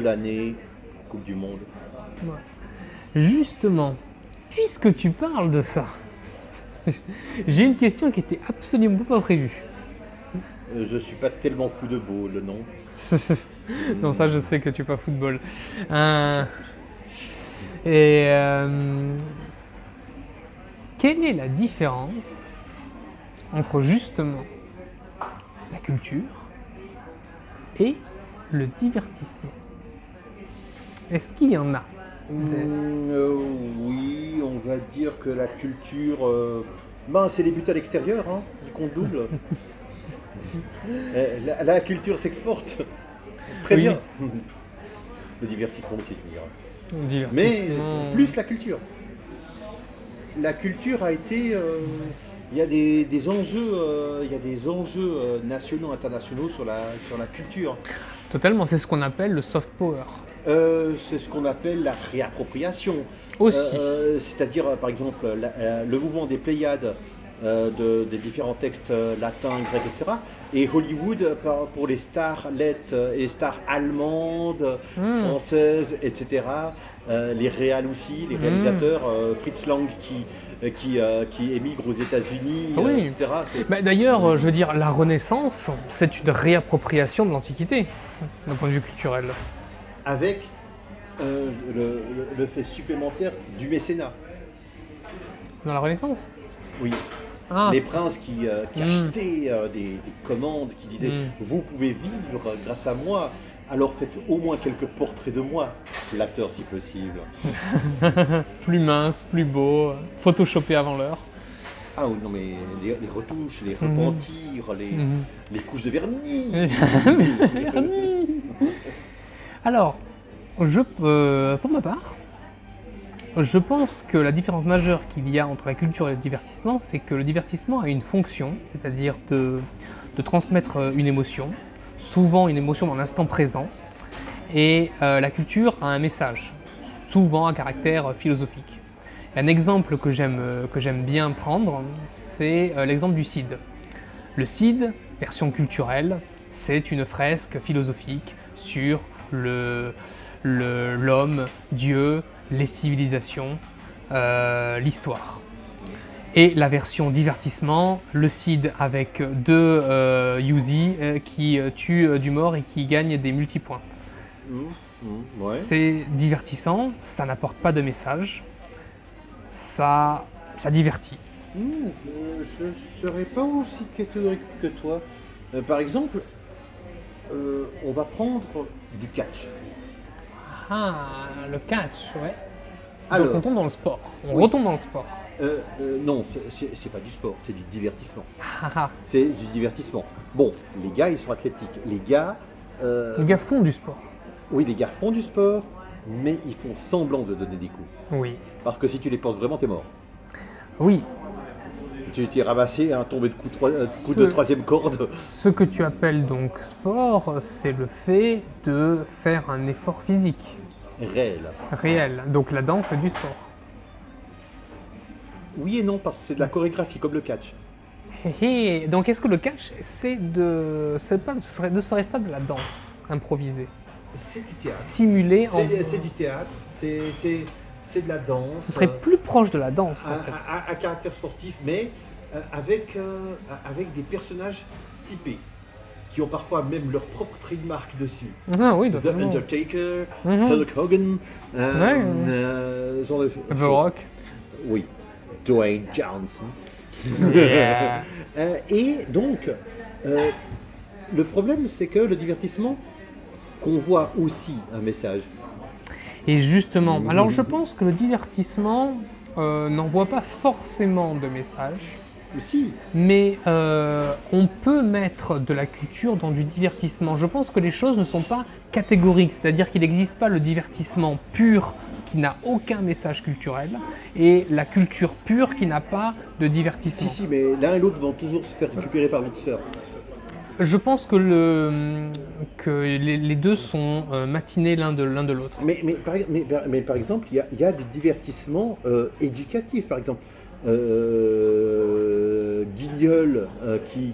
l'année, Coupe du Monde. Justement, puisque tu parles de ça, j'ai une question qui était absolument pas prévue. Euh, je suis pas tellement fou de ball, non non, ça je sais que tu es pas football. Euh, et euh, quelle est la différence entre justement la culture et le divertissement? Est-ce qu'il y en a Mm, euh, oui, on va dire que la culture, euh, ben, c'est les buts à l'extérieur hein, qui comptent double. Euh, la, la culture s'exporte. Très Oui. bien. Le divertissement aussi, tu me diras. Mais plus la culture. La culture a été. euh, Il y a des, des enjeux, euh, il y a des enjeux euh, nationaux, internationaux sur la, sur la culture. Totalement, c'est ce qu'on appelle le soft power. Euh, c'est ce qu'on appelle la réappropriation. Aussi. Euh, C'est-à-dire, euh, par exemple, la- le mouvement des Pléiades euh, de- des différents textes latins, grecs, etc. Et Hollywood pour les stars lettres et les stars allemandes, Hmm. françaises, etc. Les réals aussi, les Mm. réalisateurs, Fritz Lang qui, qui, euh, qui émigre aux États-Unis, oui. euh, etc. Bah, D'ailleurs, euh, je veux dire, la Renaissance, c'est une réappropriation de l'Antiquité, d'un point de vue culturel. Avec euh, le, fait supplémentaire du mécénat. Dans la Renaissance? Oui. Ah, les princes qui, euh, qui Mm. achetaient euh, des, des commandes, qui disaient Mm. Vous pouvez vivre grâce à moi, alors faites au moins quelques portraits de moi, flatteur si possible. plus mince, plus beau, photoshopé avant l'heure. Ah oui, non, mais les, les retouches, les Mhm. repentirs, les, les couches de vernis. Vernis. Alors, euh, pour ma part, je pense que la différence majeure qu'il y a entre la culture et le divertissement, c'est que le divertissement a une fonction, c'est-à-dire de, transmettre euh, une émotion, souvent une émotion dans l'instant présent, et euh, la culture a un message, souvent à caractère philosophique. Un exemple que j'aime bien prendre, c'est l'exemple du Cid. Le Cid, version culturelle, c'est une fresque philosophique sur le- le- l'homme, Dieu, les civilisations, euh, l'histoire. Et la version divertissement, le Cid avec deux euh, Yuzi euh, qui tuent euh, du mort et qui gagnent des multipoints. Mhm, ouais. C'est divertissant, ça n'apporte pas de message, ça, ça divertit. Euh, je ne serais pas aussi catégorique que toi. Euh, par exemple, euh, on va prendre du catch. Ah, le catch, ouais. Alors, Donc on tombe dans le sport. On Oui. retombe dans le sport. euh, euh, non, c'est- pas du sport, c'est du divertissement. Ah, ah. C'est du divertissement. Bon, les gars, ils sont athlétiques. Les gars, euh, Les gars font du sport. oui, les gars font du sport, mais ils font semblant de donner des coups. Oui. Parce que si tu les portes vraiment, t'es mort. Oui. Tu t'es ramassé un tombé de coup, trois- euh, coup Ce- de troisième corde. Ce que tu appelles donc sport, c'est le fait de faire un effort physique Réel. réel. Donc la danse, c'est du sport. Oui et non, parce que c'est de la chorégraphie, comme le catch. Donc est-ce que le catch, c'est de, c'est pas, ce serait, ne serait pas de la danse improvisée, C'est du théâtre. simulée en... C'est du théâtre, c'est- c'est de la danse. Ce serait euh, plus proche de la danse à, en fait. à- à- à caractère sportif, mais euh, avec, euh, avec des personnages typés, qui ont parfois même leur propre trademark dessus. Ah oui, The. Undertaker, Mhm. Hulk Hogan, euh, Ouais. euh, genre de The choses. Rock. Oui, Dwayne Johnson. Yeah. Euh, et donc, euh, le problème, c'est que le divertissement convoie aussi un message. Et justement, alors je pense que le divertissement euh, n'envoie pas forcément de message, Aussi, mais euh, on peut mettre de la culture dans du divertissement. Je pense que les choses ne sont pas catégoriques, c'est-à-dire qu'il n'existe pas le divertissement pur qui n'a aucun message culturel et la culture pure qui n'a pas de si, divertissement. si, mais l'un et l'autre vont toujours se faire récupérer par l'autre sœur. Je pense que, le, les, deux sont euh, matinés l'un de l'un de l'autre. Mais, par, exemple, il y a, des divertissements euh, éducatifs. Par exemple, euh, guignol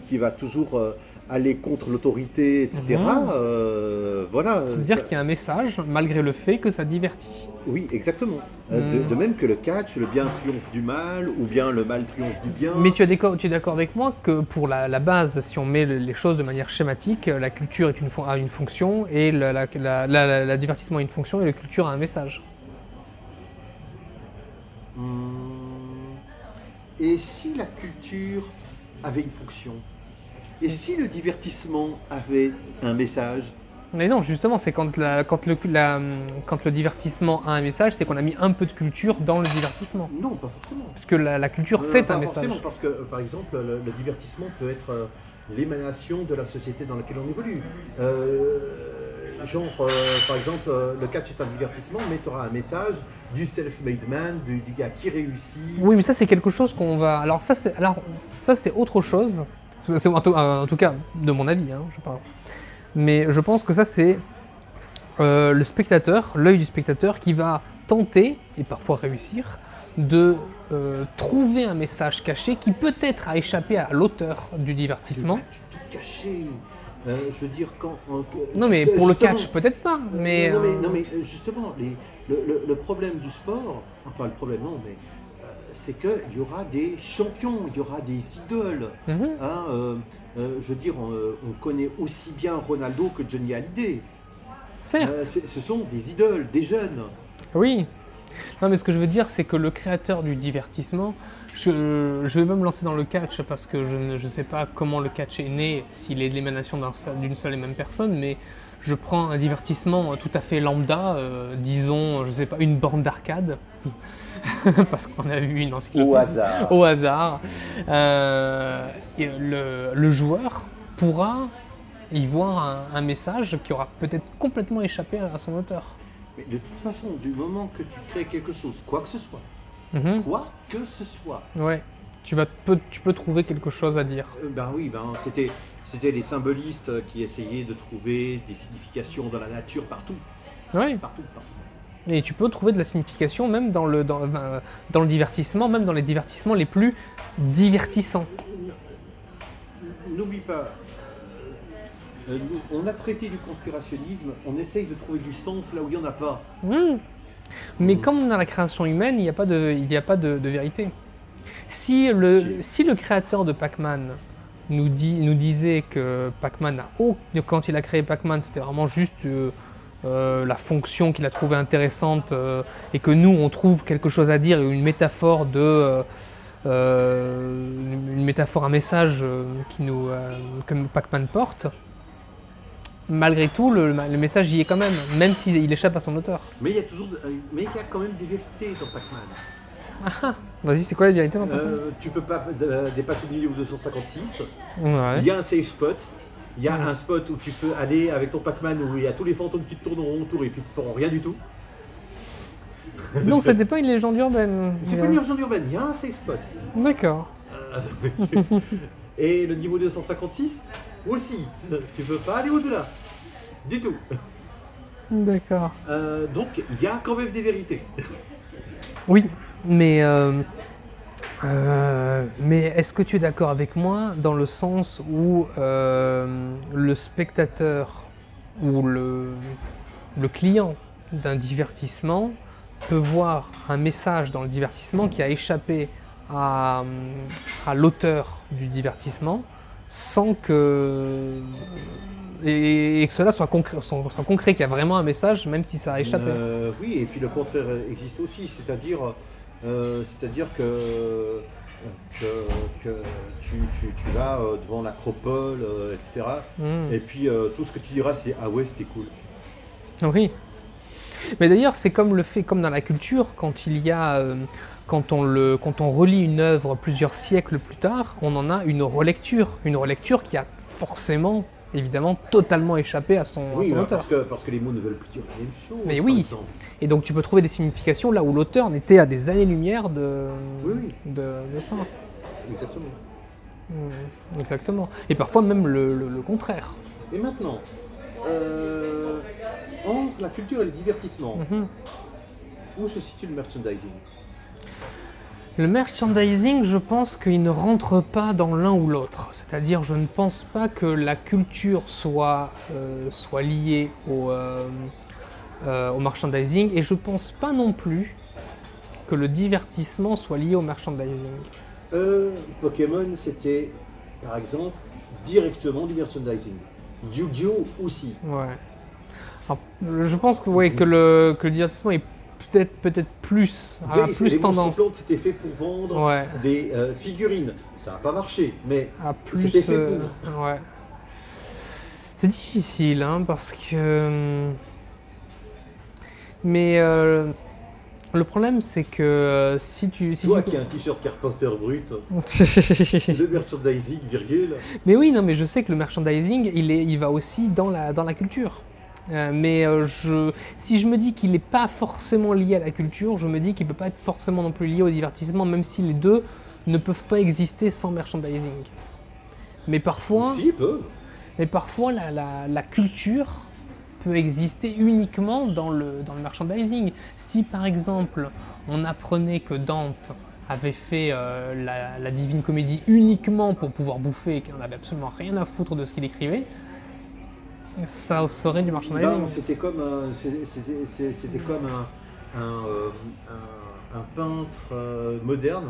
qui, va toujours aller contre l'autorité, etc. Mhm. euh, voilà. C'est-à-dire qu'il y a un message, malgré le fait que ça divertit. Oui, exactement. Euh, de, Mhm. de même que le catch, le bien triomphe du mal, ou bien le mal triomphe du bien. Mais tu es d'accord, tu es d'accord avec moi que pour la, la base, si on met le- les choses de manière schématique, la culture est une fon- a une fonction et la, la- la- la- la divertissement a une fonction et la culture a un message. Hum, Et si la culture avait une fonction? Et si le divertissement avait un message? Mais non, justement, c'est quand, la- quand, le, la- quand le divertissement a un message, c'est qu'on a mis un peu de culture dans le divertissement. Non, pas forcément. Parce que la, la culture, Euh, c'est pas un message. forcément, parce que, euh, par exemple, le, le divertissement peut être euh, l'émanation de la société dans laquelle on évolue. Euh, genre, euh, par exemple, le catch est un divertissement, mais tu auras un message du self-made man, du, du gars qui réussit. Oui, mais ça, c'est quelque chose qu'on va. Alors, ça, c'est alors, ça, c'est autre chose. C'est en, tout- en tout cas, de mon avis, hein, je parle. Mais je pense que ça, c'est euh, le spectateur, l'œil du spectateur, qui va tenter, et parfois réussir, de euh, trouver un message caché qui peut-être a échappé à l'auteur du divertissement. Tu tout caché. Euh, je veux dire, quand. Non, mais pour le catch, peut-être pas. Mais, non, mais, euh, non, mais, euh, justement, les- le, le- le problème du sport, enfin le problème non, mais euh, c'est qu'il y aura des champions, il y aura des idoles. mhm. hein, euh, euh, je veux dire, on, euh, on connaît aussi bien Ronaldo que Johnny Hallyday. Certes. Euh, ce sont des idoles, des jeunes. Oui. Non, mais ce que je veux dire, c'est que le créateur du divertissement, je, je vais même lancer dans le catch parce que je ne sais pas comment le catch est né, s'il est de l'émanation d'une seule et même personne, mais je prends un divertissement tout à fait lambda, disons, je sais pas, une borne d'arcade, parce qu'on a vu une encyclopédie hasard. au hasard, euh, et le, le joueur pourra y voir un, un message qui aura peut-être complètement échappé à son auteur. Mais de toute façon, du moment que tu crées quelque chose, quoi que ce soit, Mhm. quoi que ce soit, Ouais, tu, vas, peux, tu peux trouver quelque chose à dire. Euh, Ben oui, ben c'était c'était les symbolistes qui essayaient de trouver des significations dans la nature partout, Ouais, partout, partout. Et tu peux trouver de la signification même dans le, dans, dans le divertissement, même dans les divertissements les plus divertissants. N'oublie pas, euh, on a traité du conspirationnisme, on essaye de trouver du sens là où il n'y en a pas. Hmm. Mais Mhm. comme dans la création humaine, il n'y a pas, de, il n'y a pas de, de vérité. Si le, si le créateur de Pac-Man nous, dit, nous disait que Pac-Man a oh, quand il a créé Pac-Man, c'était vraiment juste euh, euh, la fonction qu'il a trouvée intéressante euh, et que nous, on trouve quelque chose à dire une métaphore de. euh, une métaphore, un message qui nous, que Pac-Man porte, malgré tout, le, le message y est quand même, même s'il échappe à son auteur. Mais il y a toujours, mais il y a quand même des vérités dans Pac-Man. Ah ah. Vas-y, c'est quoi la vérité dans Pac-Man? Tu peux pas dépasser le niveau 256. Ouais. Il y a un safe spot. Il y a un spot où tu peux aller avec ton Pac-Man où il y a tous les fantômes qui te tourneront autour et puis te feront rien du tout. Non, c'était pas une légende urbaine. C'est pas une urgence urbaine, il y a un safe spot. D'accord. Et le niveau 256 aussi. Tu peux pas aller au-delà. Du tout. D'accord. Euh, donc il y a quand même des vérités. Oui, mais, euh, euh, mais est-ce que tu es d'accord avec moi dans le sens où euh, le spectateur ou le, client d'un divertissement peut voir un message dans le divertissement qui a échappé à, l'auteur du divertissement sans que et, que cela soit concret, soit- soit concret, qu'il y a vraiment un message même si ça a échappé. Euh, oui, et puis le contraire existe aussi, c'est-à-dire euh, c'est-à-dire que, que, que tu, tu, tu vas euh, devant l'acropole, euh, etc. Hmm. Et puis tout ce que tu diras c'est ah ouais c'était cool. Oui. Mais d'ailleurs, c'est comme le fait, comme dans la culture, quand il y a, quand on le, quand on relit une œuvre plusieurs siècles plus tard, on en a une relecture, une relecture qui a forcément, évidemment, totalement échappé à son, à Oui, son bah, auteur. parce, que, parce que les mots ne veulent plus dire la même chose. Mais oui. Et donc, tu peux trouver des significations là où l'auteur n'était à des années-lumière de, Oui, oui. de, de ça. Exactement. Mm, Exactement. Et parfois même le, le- le contraire. Et maintenant, euh, entre la culture et le divertissement, Mhm. où se situe le merchandising? Le merchandising, je pense qu'il ne rentre pas dans l'un ou l'autre. C'est-à-dire, je ne pense pas que la culture soit, euh, soit liée au, euh, euh, au merchandising et je pense pas non plus que le divertissement soit lié au merchandising. Pokémon, c'était, par exemple, directement du merchandising. Yu-Gi-Oh! aussi. Ouais. Alors, je pense que, ouais, que, le, que le divertissement est peut-être peut-être plus, a et plus tendance. C'était fait pour vendre Ouais. des euh, figurines. Ça n'a pas marché, mais à plus. C'était fait euh, ouais. C'est difficile, hein, parce que. Mais euh, le problème, c'est que si tu. Si toi tu... qui as un t-shirt Carpenter brut, le merchandising, virgule, mais oui, non, mais je sais que le merchandising, il, est, il va aussi dans la, dans la culture. Euh, mais euh, je, si je me dis qu'il n'est pas forcément lié à la culture, je me dis qu'il ne peut pas être forcément non plus lié au divertissement, même si les deux ne peuvent pas exister sans merchandising. Mais parfois. si. Mais parfois, la, la- la culture peut exister uniquement dans le, dans le merchandising. Si par exemple, on apprenait que Dante avait fait euh, la, la Divine Comédie uniquement pour pouvoir bouffer et qu'il n'en avait absolument rien à foutre de ce qu'il écrivait, ça serait du merchandising. Ben, c'était comme un, c'est- c'était, comme un, un, euh, un- un peintre euh, moderne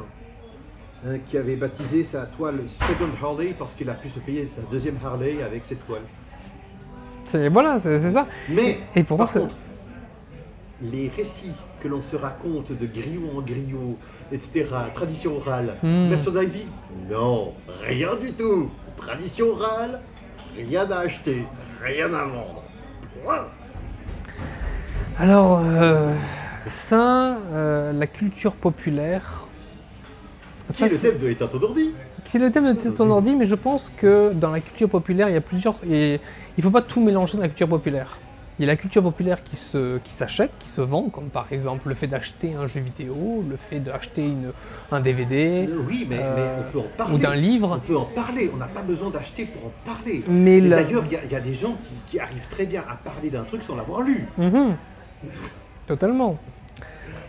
euh, qui avait baptisé sa toile Second Harley parce qu'il a pu se payer sa deuxième Harley avec cette toile. C'est- voilà, c'est ça. Mais Et pourtant, par contre, les récits que l'on se raconte de griot en griot, etc., tradition orale, Hmm. merchandising, non, rien du tout. Tradition orale, rien à acheter, rien à vendre. Alors, euh, ça, euh, la culture populaire. Qui ça, est le thème de l'état ton ordi C'est le thème de ton ordi, mais je pense que dans la culture populaire, il y a plusieurs. et il ne faut pas tout mélanger dans la culture populaire. Il y a la culture populaire qui se, qui s'achète, qui se vend, comme par exemple le fait d'acheter un jeu vidéo, le fait d'acheter une, un DVD Euh, Oui, mais, euh, mais on peut en parler. ou d'un On livre. peut en parler, on n'a pas besoin d'acheter pour en parler. Mais la- D'ailleurs, il y a- il y, a des gens qui, qui arrivent très bien à parler d'un truc sans l'avoir lu. Mhm. Totalement.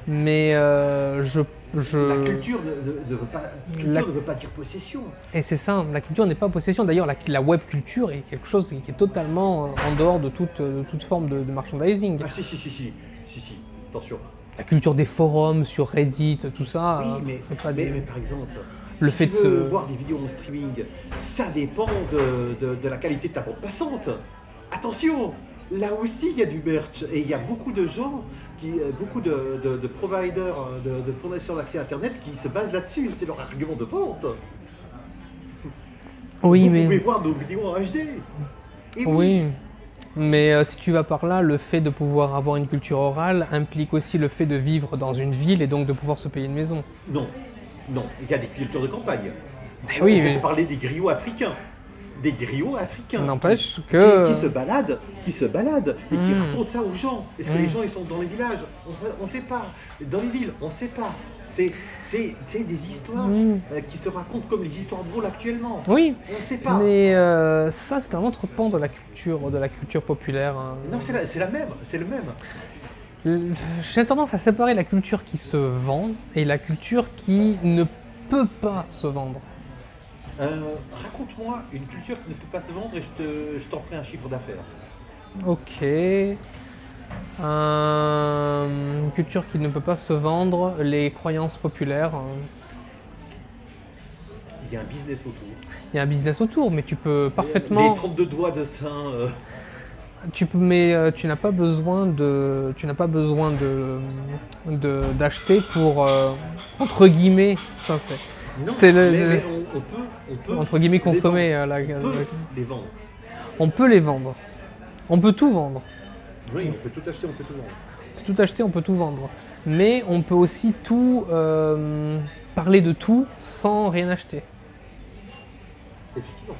Mais euh, je, je... La culture, ne, ne- ne veut pas, culture La- ne veut pas dire possession. Et c'est ça, la culture n'est pas possession. D'ailleurs, la, la web culture est quelque chose qui est totalement euh, en dehors de toute, de toute forme de, de merchandising. Ah si, si, si, si, si, si, attention. La culture des forums sur Reddit, tout ça, Oui, euh, mais, c'est pas mais, des- mais par exemple, Le si fait tu de se- voir des vidéos en streaming, ça dépend de, de- de la qualité de ta bande passante. Attention, là aussi il y a du merch et il y a beaucoup de gens, qui, euh, beaucoup de, de- de providers, euh, de, de fournisseurs d'accès Internet qui se basent là-dessus. C'est leur argument de vente. Oui, Vous mais pouvez voir nos vidéos en HD. Et oui. Mais euh, si tu vas par là, le fait de pouvoir avoir une culture orale implique aussi le fait de vivre dans une ville et donc de pouvoir se payer une maison. Non, non, il y a des cultures de campagne. Oui, On mais- te parler des griots africains. Des griots africains. N'empêche que- Qui, qui se baladent, qui se baladent et qui Mm. racontent ça aux gens. Est-ce que les gens ils sont dans les villages? On ne sait pas. Dans les villes, on ne sait pas. C'est des histoires Mm. euh, qui se racontent comme les histoires drôles actuellement. Oui, On ne sait pas. mais euh, ça c'est un autre pan de la culture, de la culture populaire. hein. Non, c'est la, la même. C'est le même. Euh, J'ai tendance à séparer la culture qui se vend et la culture qui ne peut pas se vendre. Euh, Raconte-moi une culture qui ne peut pas se vendre et je te- je t'en ferai un chiffre d'affaires. Ok. Euh, une culture qui ne peut pas se vendre, les croyances populaires. euh, Il y a un business autour. Il y a un business autour, mais tu peux parfaitement. Les 32 doigts de sein. euh, Tu peux, mais euh, tu n'as pas besoin de, tu n'as pas besoin de, de- d'acheter pour euh, entre guillemets, enfin, c'est- le- mais, le- mais on, on peut, on peut entre guillemets les consommer. vendre. euh, la- On peut la- les vendre. on peut les vendre. On peut tout vendre. Oui, on peut tout acheter, on peut tout vendre. Tout acheter, on peut tout vendre. Mais on peut aussi tout euh, parler de tout sans rien acheter. Effectivement.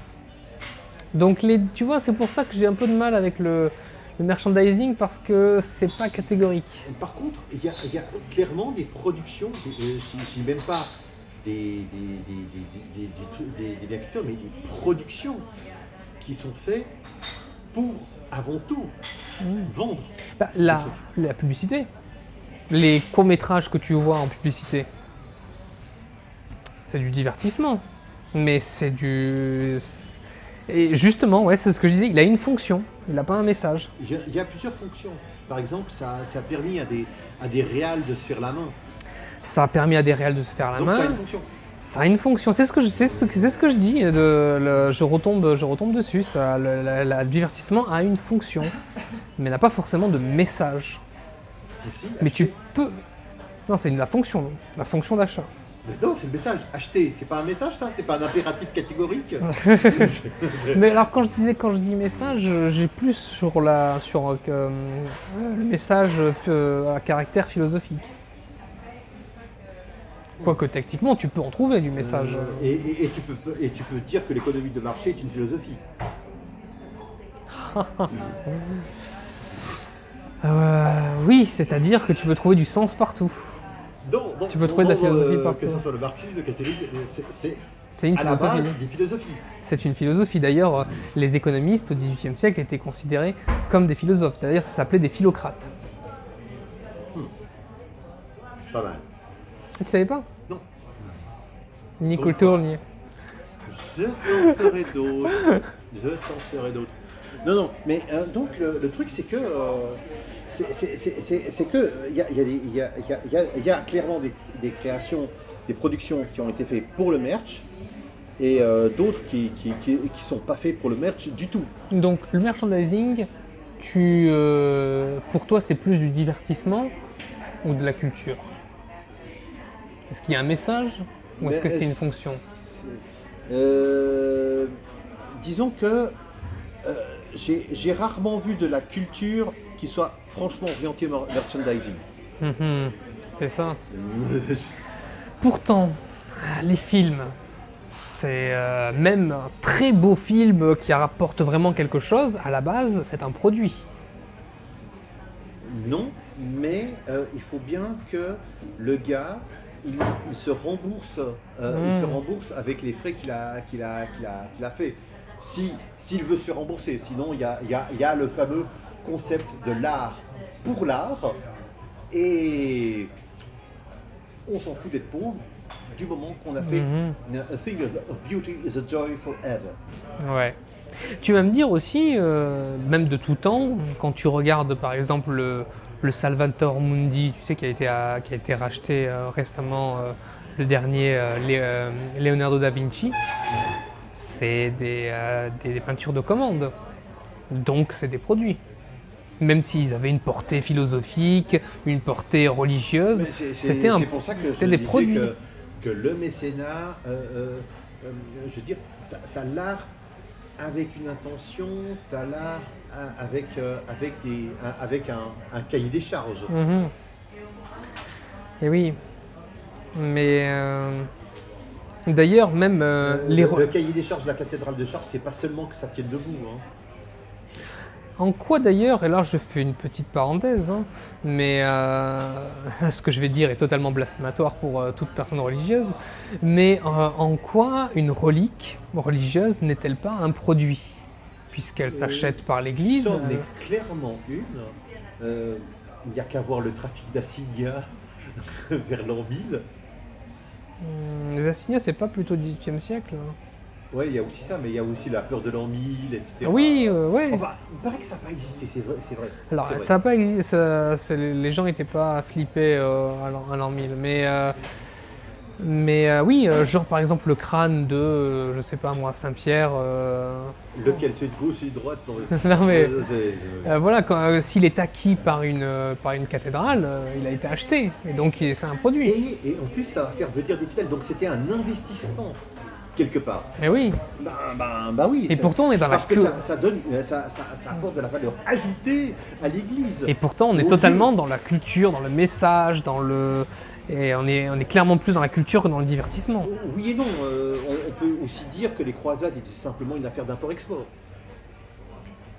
Donc les, tu vois, c'est pour ça que j'ai un peu de mal avec le, le merchandising parce que c'est pas catégorique. Par contre, il y a, il y a clairement des productions, euh, je je dis même pas des, des, des, des, des, des, trucs- des- des biens culturels, mais des productions qui sont faites pour, avant tout, vendre. Bah, la, la publicité, les courts métrages que tu vois en publicité, c'est du divertissement. Mais c'est du. Et justement, ouais, c'est ce que je disais, il a une fonction, il n'a pas un message. Il y, a, il y a plusieurs fonctions. Par exemple, ça, ça a permis à des, à des réals de se faire la main. Ça a permis à des réels de se faire la Donc main. ça a une fonction. Ça a une fonction, c'est ce que je, c'est ce, que- c'est ce que je dis. de- le- je, retombe, je retombe dessus. Ça, le, la- la- le divertissement a une fonction, mais n'a pas forcément de message. Mais tu peux. Non, c'est la fonction, la fonction d'achat. Mais non, c'est le message. Acheter, c'est pas un message, ça C'est pas un impératif catégorique Mais alors quand je disais quand je dis message, j'ai plus sur la sur euh, euh, le message euh, à caractère philosophique. Quoique techniquement tu peux en trouver du message. Euh, et, et- et tu peux, et tu peux dire que l'économie de marché est une philosophie. Euh, oui, c'est-à-dire que tu peux trouver du sens partout. Non, non, Tu peux trouver de la philosophie euh, partout. Que ce soit le marxisme, le capitalisme, c'est- c'est une philosophie. C'est une philosophie. D'ailleurs, les économistes au XVIIIe siècle étaient considérés comme des philosophes. D'ailleurs, ça s'appelait des philocrates. Pas mal. Tu savais pas Non. Ni Bon, culture, ni. Je t'en ferai d'autres. Je t'en ferai d'autres. Non, non, mais euh, donc le, le truc c'est que euh, c'est- que il y a, y y y y clairement des, des créations, des productions qui ont été faites pour le merch et euh, d'autres qui, qui, qui, qui sont pas faites pour le merch du tout. Donc, le merchandising, tu, pour toi, c'est plus du divertissement ou de la culture? Est-ce qu'il y a un message ou est-ce que c'est une fonction Euh, disons que euh, j'ai rarement vu de la culture qui soit franchement orientée mer- merchandising. Mhm, C'est ça. Pourtant, les films, c'est euh, même un très beau film qui rapporte vraiment quelque chose, à la base, c'est un produit. Non, mais euh, il faut bien que le gars, il, il se rembourse, euh, il se rembourse avec les frais qu'il a, qu'il a, qu'il a, qu'il a fait. Si, s'il veut se faire rembourser, sinon il y a, y a- y a le fameux concept de l'art pour l'art, et on s'en fout d'être pauvre du moment qu'on a fait Mhm. A thing of, of beauty is a joy forever. Ouais. Tu vas me dire aussi, euh, même de tout temps, quand tu regardes par exemple le, Salvator Mundi, tu sais, qui a été, à- qui a été racheté euh, récemment, euh, le dernier euh, Leonardo da Vinci, c'est des, des- des peintures de commande. Donc c'est des produits. Même s'ils avaient une portée philosophique, une portée religieuse, c'était pour ça que des produits. Que, que le mécénat, je veux dire, tu as, l'art avec une intention, tu as l'art hein, avec, euh, avec, des, un- avec un, un cahier des charges. Mhm. Et oui. Mais euh, d'ailleurs, même euh, les le, re- le cahier des charges de la cathédrale de Chartres, c'est pas seulement que ça tienne debout. hein. En quoi d'ailleurs, et là je fais une petite parenthèse, hein, mais euh, ce que je vais dire est totalement blasphématoire pour euh, toute personne religieuse, mais euh, en quoi une relique religieuse n'est-elle pas un produit? Puisqu'elle s'achète par l'Église. Ça en euh, est clairement une. Il n'y a qu'à voir le trafic d'assignats vers l'an 1000. hum, les assignats, c'est pas plutôt 18e siècle hein Ouais, il y a aussi ça, mais il y a aussi la peur de l'an 1000, etc. Oui, euh, ouais. Enfin, il paraît que ça n'a pas existé, c'est vrai. C'est vrai. Alors, vrai. ça a pas existé, ça- les gens n'étaient pas flippés euh, à l'an- à l'an 1000, mais, euh, mais euh, oui, euh, genre par exemple le crâne de, euh, je sais pas moi, Saint-Pierre. Lequel celui de gauche, celui de droite non, non mais voilà, s'il est acquis par une, par une cathédrale, il a été acheté, et donc c'est un produit. Et, et en plus, ça va faire venir des fidèles. Donc c'était un investissement, quelque part. Et oui, Ben, ben, ben oui. et pourtant on est dans la Parce que ça, ça donne, euh, ça, ça, ça apporte de la valeur ajoutée à l'Église. Et pourtant, on est Au totalement dans la culture, dans le message, dans le. Et on est, on est clairement plus dans la culture que dans le divertissement. Oui et non. euh, on, on peut aussi dire que les croisades étaient simplement une affaire d'import-export.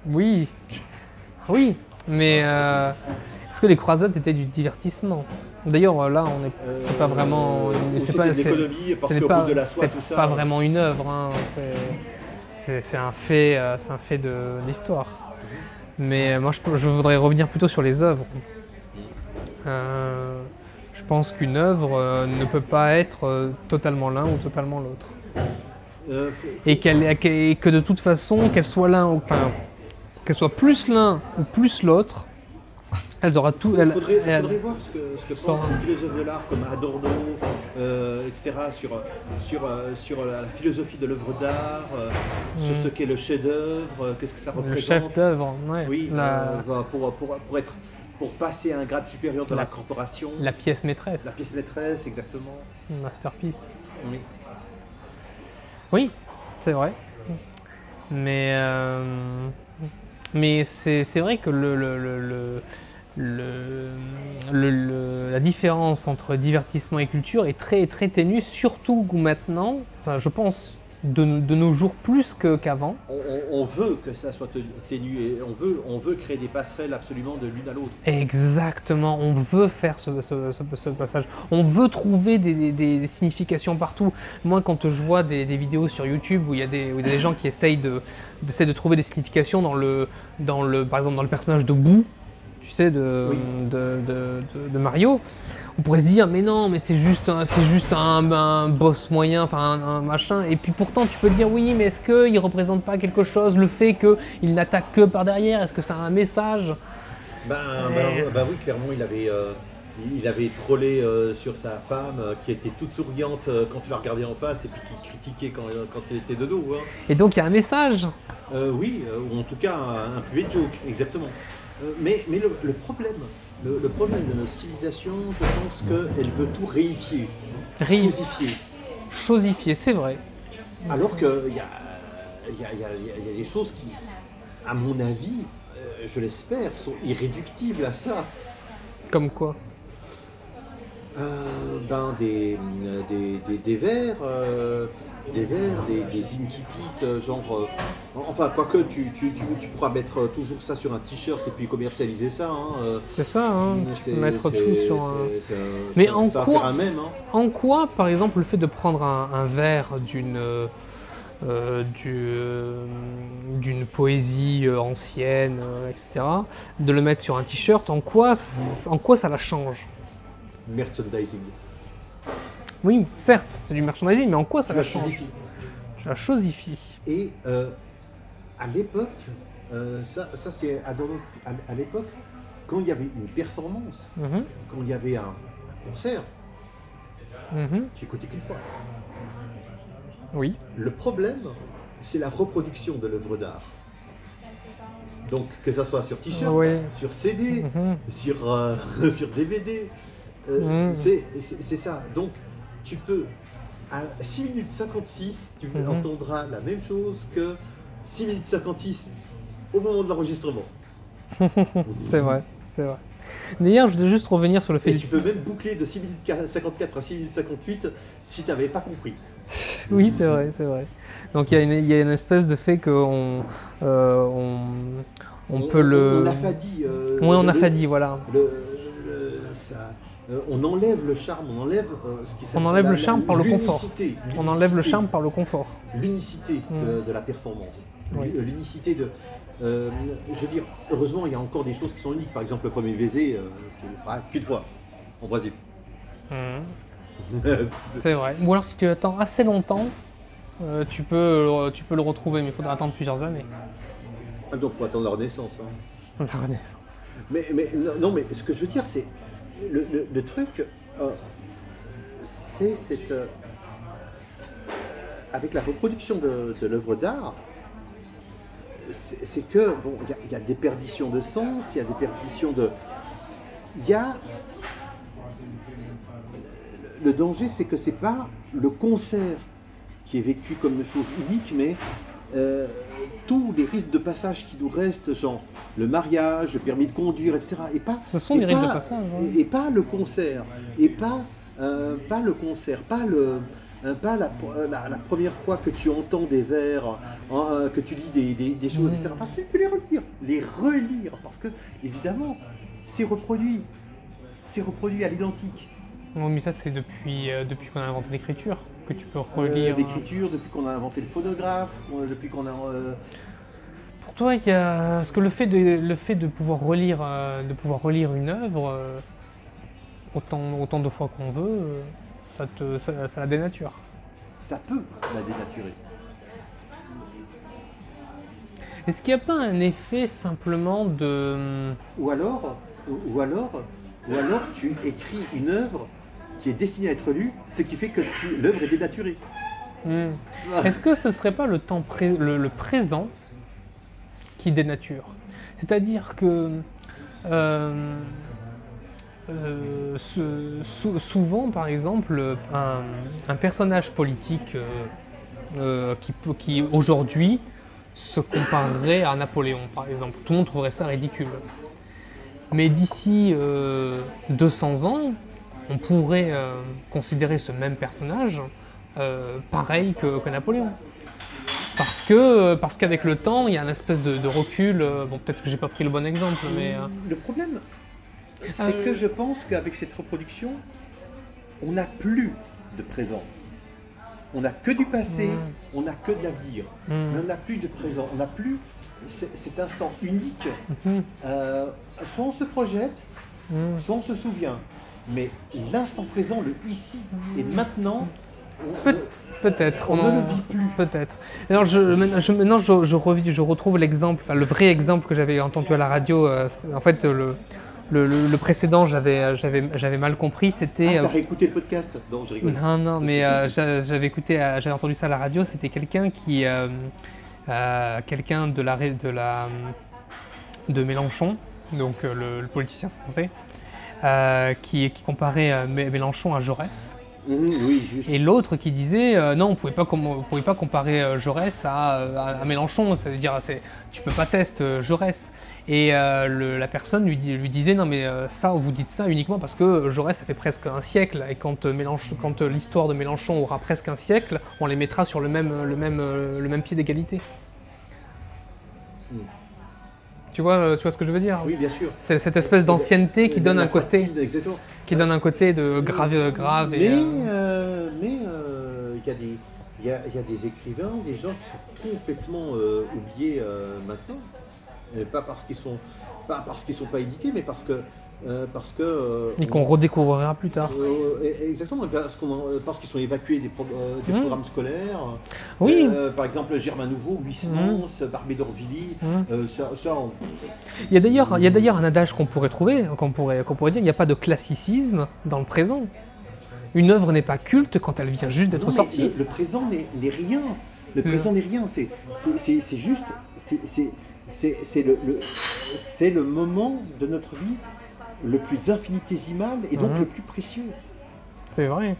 Oui. Oui. Mais euh, est-ce que les croisades c'était du divertissement? D'ailleurs, là, on est. Euh, pas vraiment- ou c'est c'était pas- de c'est- l'économie, parce Ce n'est qu'au pas, bout de la soie, c'est tout ça. pas vraiment une œuvre. hein, c'est- un fait, euh, c'est un fait de l'histoire. Mais moi, je, je voudrais revenir plutôt sur les œuvres. Euh, je pense qu'une œuvre ne peut pas être totalement l'un ou totalement l'autre. Euh, Et, et que de toute façon, qu'elle soit l'un ou qu'elle soit plus l'un ou plus l'autre, elle aura tout. Il Elle, faudrait, elle- faudrait voir ce que, ce que Sans- pensent les philosophes de l'art comme Adorno, euh, etc., sur, sur, euh, sur la, la philosophie de l'œuvre d'art, euh, sur Mm. ce qu'est le chef-d'œuvre, qu'est-ce que ça le représente. chef d'œuvre, ouais, Oui, la, euh, pour, pour, pour, être, pour passer à un grade supérieur de la, La- corporation, la pièce la maîtresse, pièce maîtresse, exactement. masterpiece. Oui. Oui, c'est vrai. Mais, mais c'est vrai que la différence entre divertissement et culture est très, très ténue, surtout maintenant, enfin, je pense de, de nos jours plus qu'avant. On, on- on veut que ça soit ténu et on veut, on veut créer des passerelles absolument de l'une à l'autre. Exactement, on veut faire ce, ce- ce- ce passage. On veut trouver des, des- des- des significations partout. Moi, quand je vois des, des vidéos sur YouTube où il y a des, où il y a des gens qui essayent de, de trouver des significations dans le, dans le, par exemple dans le personnage de Boo, tu sais, de, Oui. de, de- de- de Mario, on pourrait se dire, mais non, mais c'est juste, un, c'est juste un, un boss moyen, enfin un, un machin. Et puis pourtant, tu peux dire, oui, mais est-ce qu'il ne représente pas quelque chose Le fait qu'il n'attaque que par derrière, est-ce que ça a un message? Ben, Ouais. ben, ben oui, clairement, il avait, euh, il avait trollé euh, sur sa femme euh, qui était toute souriante quand tu la regardais en face et puis qui critiquait quand, quand elle était de dos. hein. Et donc il y a un message. Oui, ou en tout cas un, un joke, exactement. Mais mais le, le problème, le, le problème de notre civilisation, je pense qu'elle veut tout réifier, Ré- chosifier. C'est vrai. Alors qu'il y a, y a des choses qui, à mon avis, euh, je l'espère, sont irréductibles à ça. Comme quoi? Euh, ben des, des, des, des vers, euh, des vers, des, des incipits, euh, genre. euh, enfin, quoique tu, tu, tu, tu pourras mettre euh, toujours ça sur un t-shirt et puis commercialiser ça. Hein, euh, C'est ça, hein, tu c'est- peux mettre tout sur un... Mais ça- en ça va quoi- faire un même. Hein. En quoi, par exemple, le fait de prendre un, un vers d'une euh, euh, du, euh, d'une poésie euh, ancienne, euh, etc., de le mettre sur un t-shirt, en quoi, en quoi ça la change? Merchandising. Oui, certes, c'est du merchandising, mais en quoi ça Tu la change chosifies. Tu la chosifies. Et euh, à l'époque, euh, ça, ça c'est à, à l'époque, quand il y avait une performance, Mhm, quand il y avait un, un concert, mhm, tu écoutais qu'une fois. Oui. Le problème, c'est la reproduction de l'œuvre d'art. Donc, que ça soit sur t-shirt, sur CD, Mhm. sur, euh, sur DVD, euh, c'est ça. Donc, tu peux, à 6 minutes 56, tu Mhm. entendras la même chose que 6 minutes 56 au moment de l'enregistrement. C'est vrai, c'est vrai. D'ailleurs, je voulais juste revenir sur le fait Et du- tu peux même boucler de 6 minutes 54 à 6 minutes 58 si tu n'avais pas compris. Oui, c'est vrai, c'est vrai. Donc il y, a une- il y a une espèce de fait qu'on euh, on, on peut le. On affadit. euh, Oui, on affadit, voilà. le- le- ça- euh, on enlève le charme, on enlève euh, ce qui s'appelle enlève la- le la- charme par le confort. l'unicité, On enlève le charme par le confort. L'unicité de, Mm. de la performance. Oui. L'u- L'unicité de. euh, je veux dire, heureusement, il y a encore des choses qui sont uniques. Par exemple, le premier euh, fera qu'une fois, en Brésil. C'est vrai. Ou alors si tu attends assez longtemps, euh, tu, peux, le- tu peux le retrouver, mais il faudra attendre plusieurs années. Ah, donc, il faut attendre la Renaissance. hein. La Renaissance. Mais, mais non, mais ce que je veux dire, c'est le, truc, euh, c'est cette euh, avec la reproduction de, l'œuvre d'art, c'est que bon, il y y, a des perditions de sens, il y a des perditions de, il y a le danger, c'est que c'est pas le concert qui est vécu comme une chose unique, mais euh, tous les risques de passage qui nous restent, genre le mariage, le permis de conduire, etc. Et pas, Ce sont et des risques de pas- passage, hein. Et, et pas le concert, et pas, euh, pas le concert, pas le. euh, Pas la, la- la première fois que tu entends des vers, hein, que tu lis des, des- des choses, etc. Parce que tu peux les relire, les relire, parce que évidemment, c'est reproduit, c'est reproduit à l'identique. Non, mais ça, c'est depuis, euh, depuis qu'on a inventé l'écriture que tu peux Euh, relire. L'écriture, depuis qu'on a inventé le phonographe, euh, depuis qu'on a. euh, Pour toi, il y a... parce que le fait de, le fait de pouvoir relire, de pouvoir relire une œuvre, autant, autant de fois qu'on veut, ça, te, ça, ça la dénature. Ça peut la dénaturer. Est-ce qu'il n'y a pas un effet simplement de. Ou alors, ou, ou alors, ou alors tu écris une œuvre qui est destinée à être lue, ce qui fait que l'œuvre est dénaturée. Hmm. Est-ce que ce serait pas le temps pré- le, le présent qui dénature? C'est-à-dire que euh, euh, ce- sou- souvent, par exemple, un, un personnage politique euh, qui, qui aujourd'hui se comparerait à Napoléon, par exemple, tout le monde trouverait ça ridicule. Mais d'ici euh, 200 ans, on pourrait euh, considérer ce même personnage euh, pareil que, que Napoléon. Parce que parce qu'avec le temps, il y a une espèce de, de recul. euh, bon, peut-être que j'ai pas pris le bon exemple, mais euh, Le problème, c'est Euh, que je pense qu'avec cette reproduction, on n'a plus de présent. On n'a que du passé, Mm. on n'a que de l'avenir. Mais on n'a plus de présent, on n'a plus cet instant unique. Euh, soit on se projette, soit on se souvient. Mais l'instant présent, le ici et maintenant, Peut-être. on ne le vit plus. Peut-être. Alors je, maintenant, je, maintenant, je, je revis- je retrouve l'exemple, enfin, le vrai exemple que j'avais entendu à la radio. euh, en fait, le, le, le- le précédent, j'avais, j'avais, j'avais mal compris. C'était. Ah, euh, t'as réécouté le podcast? Non, je rigole. Non, non, mais euh, j'a- j'avais écouté, euh, j'avais entendu ça à la radio. C'était quelqu'un qui, euh, euh, quelqu'un de la, de la, de Mélenchon, donc euh, le, le politicien français, euh, qui, qui comparait euh, Mé- Mélenchon à Jaurès. Mhm, oui, juste. Et l'autre qui disait euh, non, on pouvait pas, on pouvait pas comparer Jaurès à, à- à Mélenchon. Ça veut dire, c'est, tu peux pas tester Jaurès. Et euh, le- la personne lui, disait non, mais ça, vous dites ça uniquement parce que Jaurès, ça fait presque un siècle. Et quand, Mélenchon, quand l'histoire de Mélenchon aura presque un siècle, on les mettra sur le même, le même, le même pied d'égalité. Mm. Tu vois, euh, tu vois ce que je veux dire Oui, bien sûr. C'est cette espèce d'ancienneté qui donne un côté, qui donne un côté de grave, grave. Et, Mais euh, euh, mais euh, il y, a des- il y, a, il y a des écrivains, des gens qui sont complètement euh, oubliés euh, maintenant. Et pas parce qu'ils sont pas parce qu'ils sont pas édités, mais parce que euh, parce que euh, et qu'on redécouvrira plus tard. euh, exactement parce qu'on en- euh, parce qu'ils sont évacués des, pro- euh, des Mm. programmes scolaires. Oui. Par exemple, Germain Nouveau, Huysmans, Barbé d'Orvilly, euh, ça, ça, on- Il y a d'ailleurs, un adage qu'on pourrait trouver, qu'on pourrait, qu'on pourrait dire, il n'y a pas de classicisme dans le présent. Une œuvre n'est pas culte quand elle vient juste d'être sortie. Le, le présent n'est rien. Le Mm. présent n'est rien. C'est juste. c'est- le, le- c'est le moment de notre vie le plus infinitésimal et donc Mhm. le plus précieux. C'est vrai.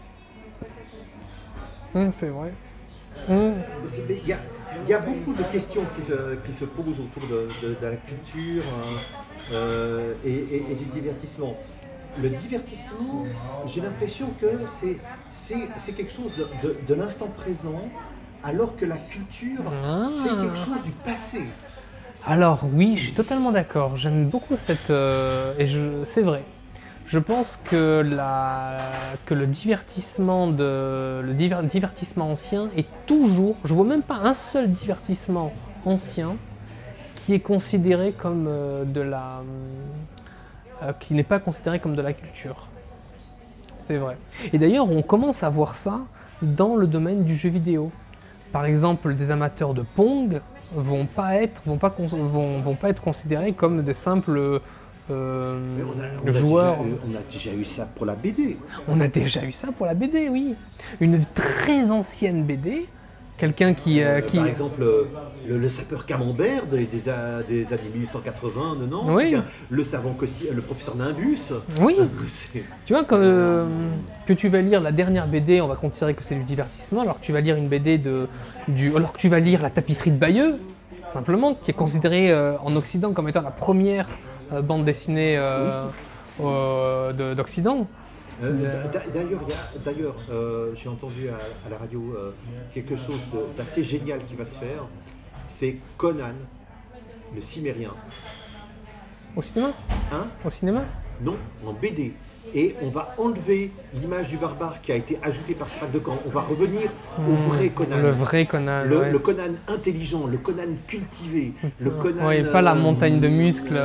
Hum, c'est vrai. Mais Il y a, il y a beaucoup de questions qui se, qui se posent autour de, de- de la culture hein, euh, et, et- et du divertissement. Le divertissement, j'ai l'impression que c'est- c'est c'est quelque chose de, de- de l'instant présent, alors que la culture, Ah. c'est quelque chose du passé. Alors oui, je suis totalement d'accord. J'aime beaucoup cette... euh, et c'est vrai. Je pense que, le divertissement de le diver- divertissement ancien est toujours. Je vois même pas un seul divertissement ancien qui est considéré comme euh, de la euh, qui n'est pas considéré comme de la culture. C'est vrai. Et d'ailleurs, on commence à voir ça dans le domaine du jeu vidéo. Par exemple, des amateurs de Pong vont pas être, vont pas, vont, vont pas être considérés comme des simples euh, Mais on a, on a joueurs. déjà, on a déjà eu ça pour la BD. On a déjà eu ça pour la BD, oui. Une très ancienne BD, quelqu'un qui, euh, Euh, qui, Par exemple, euh, le, le sapeur camembert des, des, des années 1880, 90, Oui. le savant cossi, le professeur Nimbus. oui, C'est- tu vois que, euh, que tu vas lire la dernière BD, on va considérer que c'est du divertissement, alors que tu vas lire une BD de, du, alors que tu vas lire la tapisserie de Bayeux, simplement, qui est considérée euh, en Occident comme étant la première bande dessinée de- d'Occident. Euh, Euh, d'a- D'ailleurs, euh, j'ai entendu à, à la radio euh, quelque chose d'assez génial qui va se faire. C'est Conan, le cimérien. Au cinéma? Hein? Au cinéma? Non, en BD. Et on va enlever l'image du barbare qui a été ajoutée par Spade de Camp. On va revenir au vrai Conan. Hmm. Le vrai Conan. Le, ouais. le Conan intelligent, le Conan cultivé, le Conan. Ouais, pas la montagne de muscles,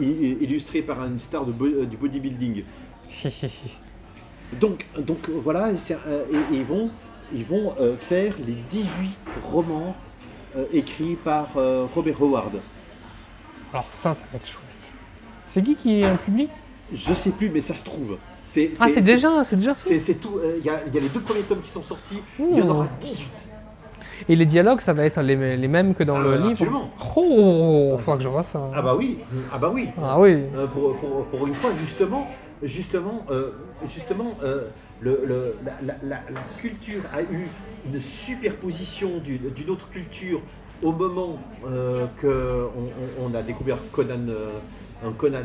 illustré par une star de du bodybuilding. Donc, donc voilà, et, euh, et- et ils vont, ils vont euh, faire les 18 romans euh, écrits par euh, Robert Howard. Alors ça, ça va être chouette. C'est qui qui euh, publie? Je sais plus, mais ça se trouve. C'est, Ah, c'est déjà, c'est déjà fait. C'est, tout. euh, Il y, a, il y a les deux premiers tomes qui sont sortis. Il y en aura 18. Et les dialogues, ça va être les, les mêmes que dans Ah, le livre? absolument. Oh, faut que je vois ça. Ah bah oui. Ah bah oui. Ah oui. Euh, pour, pour- pour une fois, justement, justement, euh, justement, euh, le- le- la, la- la- la culture a eu une superposition du- d'une autre culture au moment euh, que on, on- on a découvert Conan, un Conan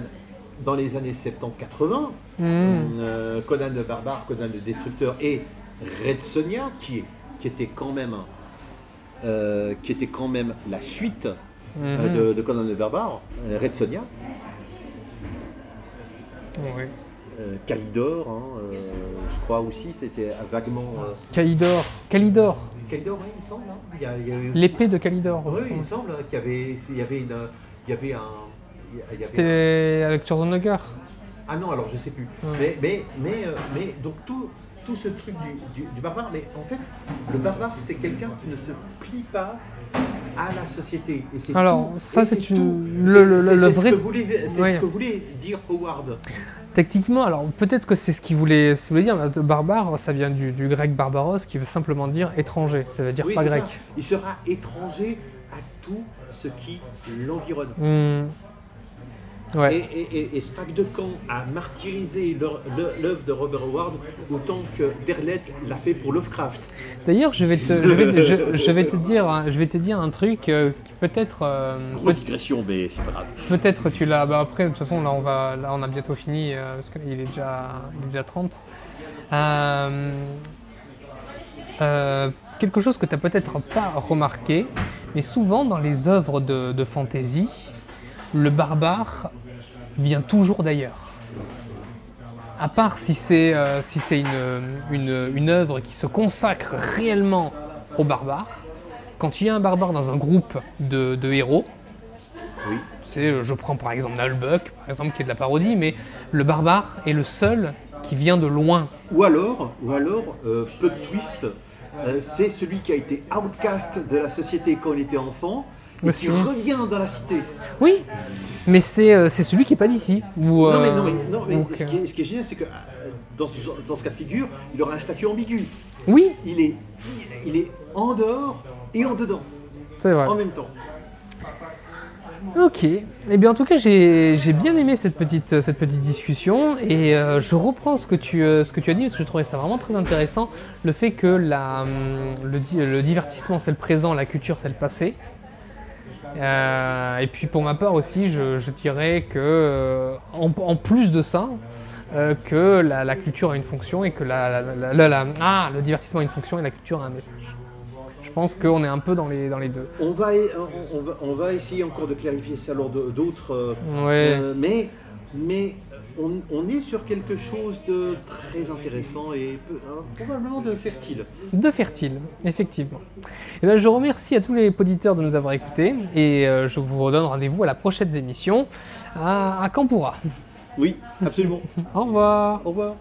dans les années 70-80, Hmm. Conan le barbare, Conan le destructeur et Red Sonja, qui, était quand même, qui était quand même la suite Mhm. de, de Conan le barbare, Red Sonja. Oui. Euh, Calidor, hein, euh, je crois aussi, c'était vaguement. euh, Calidor. Calidor. Calidor, oui, il me semble. hein. Aussi- L'épée de Calidor. Oui, il me semble qu'il y avait, il y avait une, il y avait un. avait un- C'était avec Schwarzenegger. Ah non, alors je sais plus. Ouais. Mais, mais, mais, mais donc tout, tout ce truc du, du- du barbare, mais en fait, le barbare, c'est quelqu'un qui ne se plie pas à la société. Et c'est Alors, tout- ça, c'est une- le- C'est- le- Ce Ouais. ce que voulait dire Howard. Techniquement, alors peut-être que c'est ce qu'il voulait, ce qu'il voulait dire. mais Barbare, ça vient du, du grec barbaros, qui veut simplement dire étranger. Ça veut dire Oui, pas grec. ça. Il sera étranger à tout ce qui l'environne. Hmm. Ouais. Et, et, et- et Spack de Camp a martyrisé l'œuvre de Robert Howard autant que Derlet l'a fait pour Lovecraft. D'ailleurs, je vais te, je vais, te- je, je vais te dire, un- je vais te dire un truc euh, qui peut-être, euh, Grosse digression, mais c'est pas grave. peut-être tu l'as. Bah après, de toute façon, là, on va, là, on a bientôt fini euh, parce qu'il est déjà, il est déjà 30. Euh, euh, quelque chose que tu n'as peut-être pas remarqué, mais souvent dans les œuvres de, de fantasy, le barbare vient toujours d'ailleurs. À part si c'est euh, si une, une, une œuvre qui se consacre réellement au barbare, quand il y a un barbare dans un groupe de, de héros, Oui. c'est, je prends par exemple Nalbuck, par exemple, qui est de la parodie, mais le barbare est le seul qui vient de loin. Ou alors, ou alors euh, peu de twist, euh, c'est celui qui a été outcast de la société quand il était enfant et Aussi. qui revient dans la cité. Oui, mais c'est, euh, c'est celui qui est pas d'ici. Ou, Non mais, euh, non, mais, non, mais donc, ce, qui est, ce qui est génial, c'est que euh, dans ce, genre- dans ce cas de figure, il aura un statut ambigu. Oui, Il est, il est en dehors et en dedans, c'est vrai. en même temps. Ok. Eh bien, en tout cas, j'ai bien aimé cette petite, cette petite discussion et euh, je reprends ce que, tu, euh, ce que tu as dit parce que je trouvais ça vraiment très intéressant. Le fait que la, hum, le, le divertissement, c'est le présent, la culture, c'est le passé. Euh, et puis, pour ma part aussi, je, je dirais que, euh, en, en plus de ça, euh, que la, la culture a une fonction et que la, la- ah, le divertissement a une fonction et la culture a un message. Je pense qu'on est un peu dans les, dans les deux. On va, on, on va, on va essayer encore de clarifier ça lors d'autres. Ouais. euh, mais mais on, on est sur quelque chose de très intéressant et peu- hein, probablement de fertile. De fertile, effectivement. Et ben, je remercie à tous les auditeurs de nous avoir écoutés et euh, je vous redonne rendez-vous à la prochaine émission à, à Campura. Oui, absolument. Au revoir. Au revoir.